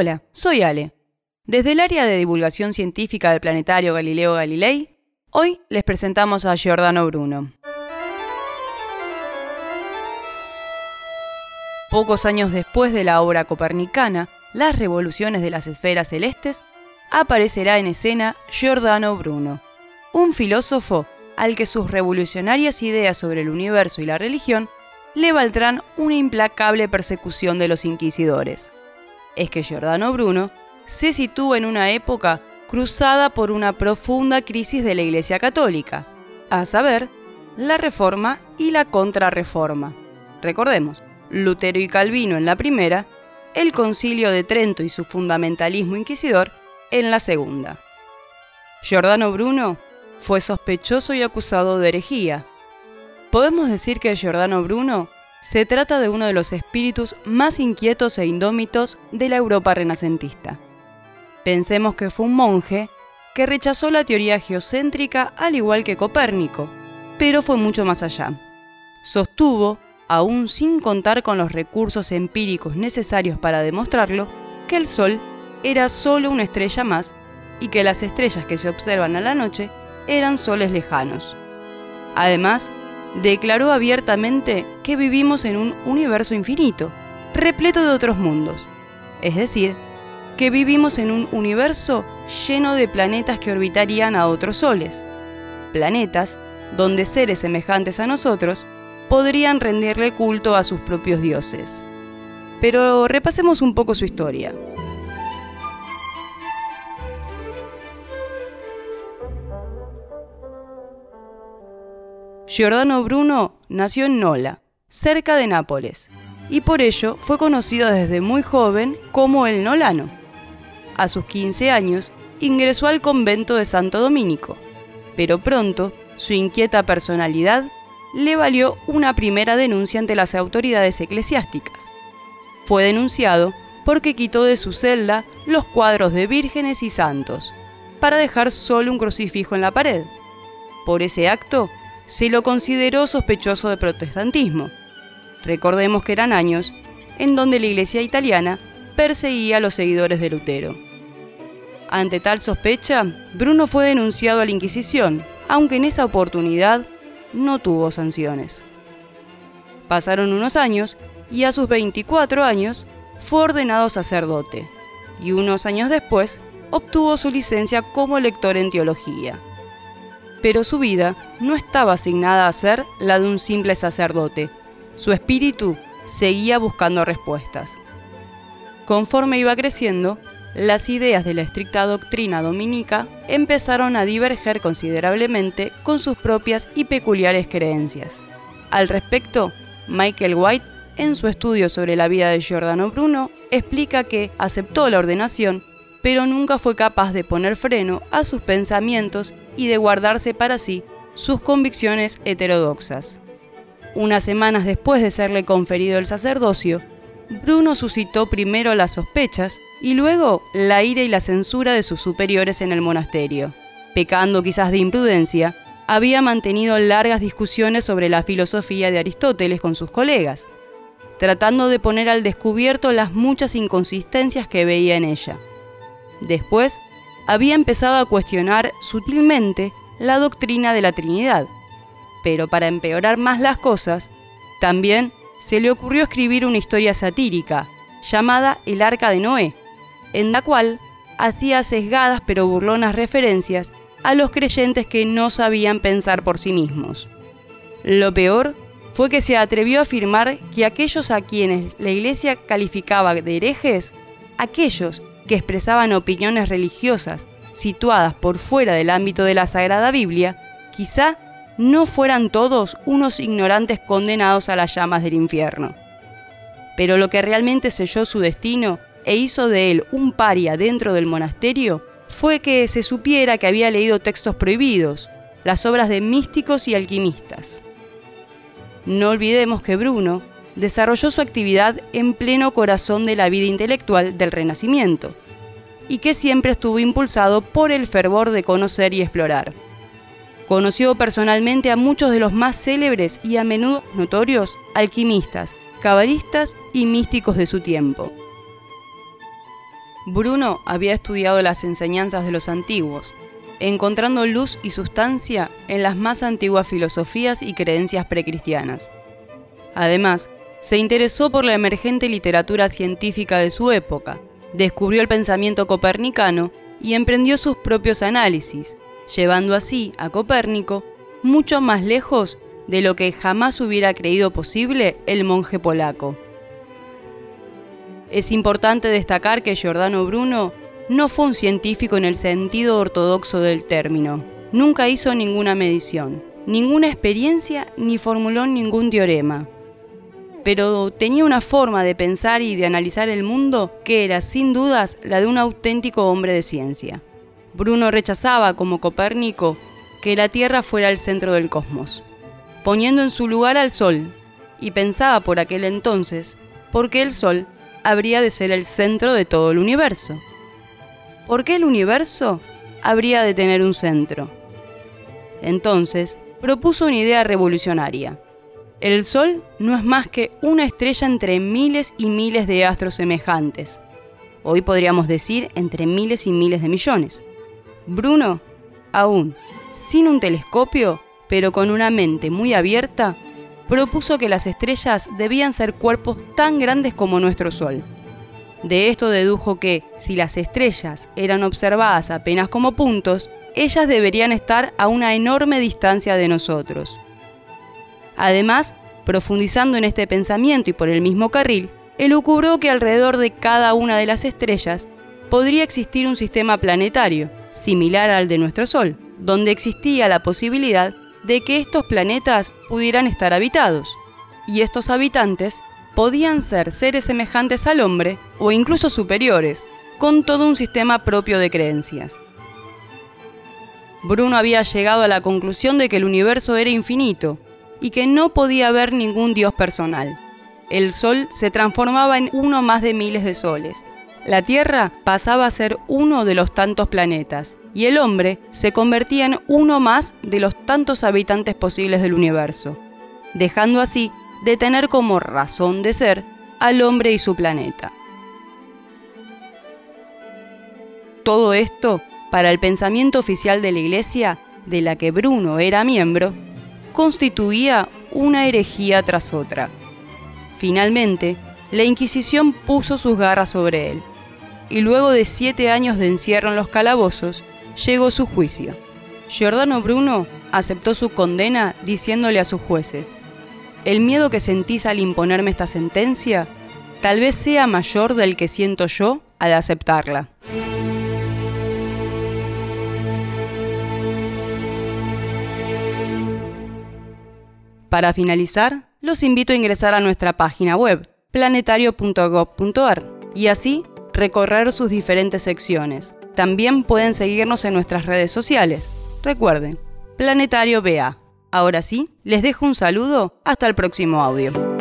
Hola, soy Ale. Desde el área de divulgación científica del planetario Galileo Galilei, hoy les presentamos a Giordano Bruno. Pocos años después de la obra copernicana, Las revoluciones de las esferas celestes, aparecerá en escena Giordano Bruno, un filósofo al que sus revolucionarias ideas sobre el universo y la religión le valdrán una implacable persecución de los inquisidores. Es que Giordano Bruno se sitúa en una época cruzada por una profunda crisis de la Iglesia Católica, a saber, la Reforma y la Contrarreforma. Recordemos, Lutero y Calvino en la primera, el Concilio de Trento y su fundamentalismo inquisidor en la segunda. Giordano Bruno fue sospechoso y acusado de herejía. Podemos decir que Giordano Bruno se trata de uno de los espíritus más inquietos e indómitos de la Europa renacentista. Pensemos que fue un monje que rechazó la teoría geocéntrica al igual que Copérnico, pero fue mucho más allá. Sostuvo, aún sin contar con los recursos empíricos necesarios para demostrarlo, que el Sol era solo una estrella más y que las estrellas que se observan a la noche eran soles lejanos. Además, declaró abiertamente que vivimos en un universo infinito, repleto de otros mundos, es decir, que vivimos en un universo lleno de planetas que orbitarían a otros soles, planetas donde seres semejantes a nosotros podrían rendirle culto a sus propios dioses. Pero repasemos un poco su historia. Giordano Bruno nació en Nola, cerca de Nápoles, y por ello fue conocido desde muy joven como el Nolano. A sus 15 años ingresó al convento de Santo Domínico, pero pronto su inquieta personalidad le valió una primera denuncia ante las autoridades eclesiásticas. Fue denunciado porque quitó de su celda los cuadros de vírgenes y santos, para dejar solo un crucifijo en la pared. Por ese acto, se lo consideró sospechoso de protestantismo. Recordemos que eran años en donde la Iglesia italiana perseguía a los seguidores de Lutero. Ante tal sospecha, Bruno fue denunciado a la Inquisición, aunque en esa oportunidad no tuvo sanciones. Pasaron unos años y a sus 24 años fue ordenado sacerdote y unos años después obtuvo su licencia como lector en teología pero su vida no estaba asignada a ser la de un simple sacerdote. Su espíritu seguía buscando respuestas. Conforme iba creciendo, las ideas de la estricta doctrina dominica empezaron a diverger considerablemente con sus propias y peculiares creencias. Al respecto, Michael White, en su estudio sobre la vida de Giordano Bruno, explica que aceptó la ordenación, pero nunca fue capaz de poner freno a sus pensamientos y de guardarse para sí sus convicciones heterodoxas. Unas semanas después de serle conferido el sacerdocio, Bruno suscitó primero las sospechas y luego la ira y la censura de sus superiores en el monasterio. Pecando quizás de imprudencia, había mantenido largas discusiones sobre la filosofía de Aristóteles con sus colegas, tratando de poner al descubierto las muchas inconsistencias que veía en ella. Después había empezado a cuestionar sutilmente la doctrina de la Trinidad. Pero para empeorar más las cosas, también se le ocurrió escribir una historia satírica llamada El Arca de Noé, en la cual hacía sesgadas pero burlonas referencias a los creyentes que no sabían pensar por sí mismos. Lo peor fue que se atrevió a afirmar que aquellos a quienes la Iglesia calificaba de herejes, aquellos que expresaban opiniones religiosas situadas por fuera del ámbito de la Sagrada Biblia, quizá no fueran todos unos ignorantes condenados a las llamas del infierno. Pero lo que realmente selló su destino e hizo de él un paria dentro del monasterio fue que se supiera que había leído textos prohibidos, las obras de místicos y alquimistas. No olvidemos que Bruno desarrolló su actividad en pleno corazón de la vida intelectual del Renacimiento, y que siempre estuvo impulsado por el fervor de conocer y explorar. Conoció personalmente a muchos de los más célebres y a menudo notorios alquimistas, cabalistas y místicos de su tiempo. Bruno había estudiado las enseñanzas de los antiguos, encontrando luz y sustancia en las más antiguas filosofías y creencias precristianas. Además, se interesó por la emergente literatura científica de su época, descubrió el pensamiento copernicano y emprendió sus propios análisis, llevando así a Copérnico mucho más lejos de lo que jamás hubiera creído posible el monje polaco. Es importante destacar que Giordano Bruno no fue un científico en el sentido ortodoxo del término. Nunca hizo ninguna medición, ninguna experiencia ni formuló ningún teorema. Pero tenía una forma de pensar y de analizar el mundo que era sin dudas la de un auténtico hombre de ciencia. Bruno rechazaba, como Copérnico, que la Tierra fuera el centro del cosmos, poniendo en su lugar al Sol, y pensaba por aquel entonces, porque el Sol habría de ser el centro de todo el universo. ¿Por qué el universo habría de tener un centro? Entonces, propuso una idea revolucionaria. El Sol no es más que una estrella entre miles y miles de astros semejantes. Hoy podríamos decir entre miles y miles de millones. Bruno, aún sin un telescopio, pero con una mente muy abierta, propuso que las estrellas debían ser cuerpos tan grandes como nuestro Sol. De esto dedujo que, si las estrellas eran observadas apenas como puntos, ellas deberían estar a una enorme distancia de nosotros. Además, profundizando en este pensamiento y por el mismo carril, elucubró que alrededor de cada una de las estrellas podría existir un sistema planetario, similar al de nuestro Sol, donde existía la posibilidad de que estos planetas pudieran estar habitados. Y estos habitantes podían ser seres semejantes al hombre o incluso superiores, con todo un sistema propio de creencias. Bruno había llegado a la conclusión de que el universo era infinito y que no podía haber ningún dios personal. El Sol se transformaba en uno más de miles de soles. La Tierra pasaba a ser uno de los tantos planetas y el hombre se convertía en uno más de los tantos habitantes posibles del universo, dejando así de tener como razón de ser al hombre y su planeta. Todo esto, para el pensamiento oficial de la Iglesia, de la que Bruno era miembro, constituía una herejía tras otra. Finalmente, la Inquisición puso sus garras sobre él, y luego de siete años de encierro en los calabozos, llegó su juicio. Giordano Bruno aceptó su condena diciéndole a sus jueces, el miedo que sentís al imponerme esta sentencia tal vez sea mayor del que siento yo al aceptarla. Para finalizar, los invito a ingresar a nuestra página web, planetario.gov.ar, y así recorrer sus diferentes secciones. También pueden seguirnos en nuestras redes sociales. Recuerden, Planetario BA. Ahora sí, les dejo un saludo. Hasta el próximo audio.